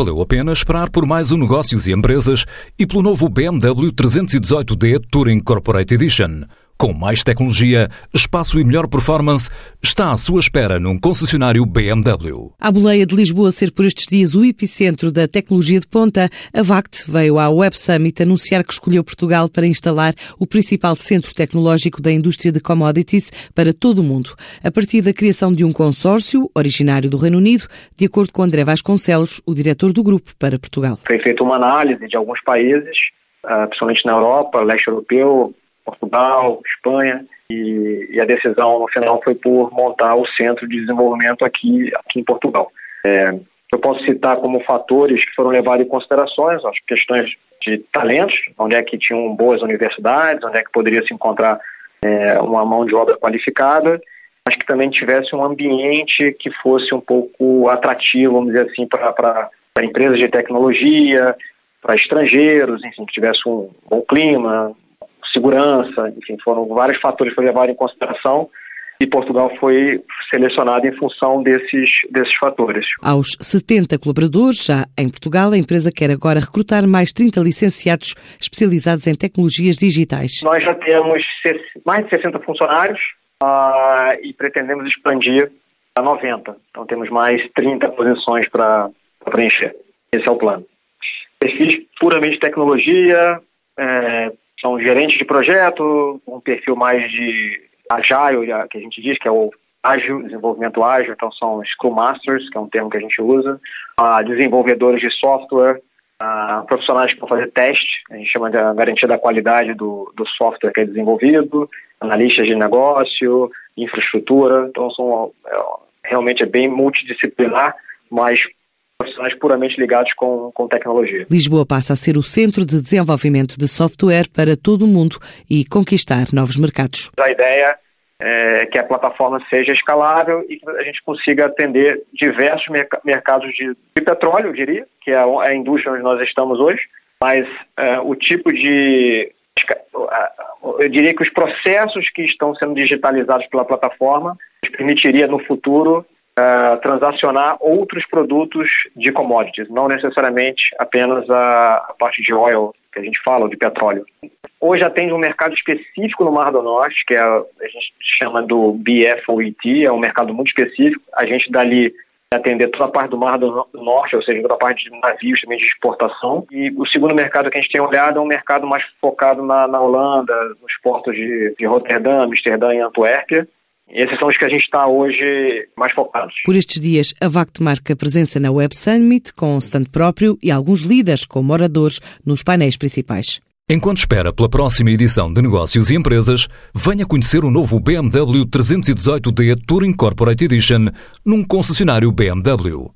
valeu a pena esperar por mais um Negócios e Empresas e pelo novo BMW 318D Touring Corporate Edition. Com mais tecnologia, espaço e melhor performance, está à sua espera num concessionário BMW. A boleia de Lisboa ser por estes dias o epicentro da tecnologia de ponta, a VACT veio à Web Summit anunciar que escolheu Portugal para instalar o principal centro tecnológico da indústria de commodities para todo o mundo, a partir da criação de um consórcio originário do Reino Unido, de acordo com André Vasconcelos, o diretor do grupo para Portugal. Foi feita uma análise de alguns países, ah, principalmente na Europa, leste europeu, Portugal, Espanha, e, e, a decisão no final foi por montar o centro de desenvolvimento aqui, aqui em Portugal. É, eu posso citar como fatores que foram levados em considerações as questões de talentos, onde é que tinham boas universidades, onde é que poderia se encontrar é, uma mão de obra qualificada, mas que também tivesse um ambiente que fosse um pouco atrativo, vamos dizer assim, para empresas de tecnologia, para estrangeiros, enfim, que tivesse um bom clima, segurança, enfim, foram vários fatores que levados em consideração e Portugal foi selecionado em função desses, desses fatores. Aos 70 colaboradores, já em Portugal, a empresa quer agora recrutar mais 30 licenciados especializados em tecnologias digitais. Nós já temos mais de 60 funcionários uh, e pretendemos expandir a 90. Então temos mais 30 posições para preencher. Esse é o plano. Perfis puramente tecnologia, é, são gerentes de projeto, um perfil mais de agile, que a gente diz que é o ágil, desenvolvimento ágil, então são Scrum Masters, que é um termo que a gente usa, uh, desenvolvedores de software, uh, profissionais que vão fazer teste, a gente chama de garantia da qualidade do, do software que é desenvolvido, analistas de negócio, infraestrutura, então são, é, realmente é bem multidisciplinar, mas profissionais puramente ligados com, com tecnologia. Lisboa passa a ser o centro de desenvolvimento de software para todo o mundo e conquistar novos mercados. A ideia é que a plataforma seja escalável e que a gente consiga atender diversos mercados de, de petróleo, eu diria, que é a indústria onde nós estamos hoje, mas é, o tipo de eu diria que os processos que estão sendo digitalizados pela plataforma permitiria no futuro uh, transacionar outros produtos de commodities, não necessariamente apenas a, a, parte de oil, que a gente fala, de petróleo. Hoje atende um mercado específico no Mar do Norte, que é, a gente chama do BFOET, é um mercado muito específico. A gente dali atender toda a parte do Mar do Norte, ou seja, toda a parte de navios também de exportação. E o segundo mercado que a gente tem olhado é um mercado mais focado na, na Holanda, nos portos de, de Roterdã, Amsterdã e Antuérpia. Esses são os que a gente está hoje mais focados. Por estes dias, a VACT marca presença na Web Summit com stand próprio e alguns líderes como oradores nos painéis principais. Enquanto espera pela próxima edição de Negócios e Empresas, venha conhecer o novo BMW 318D Touring Corporate Edition num concessionário BMW.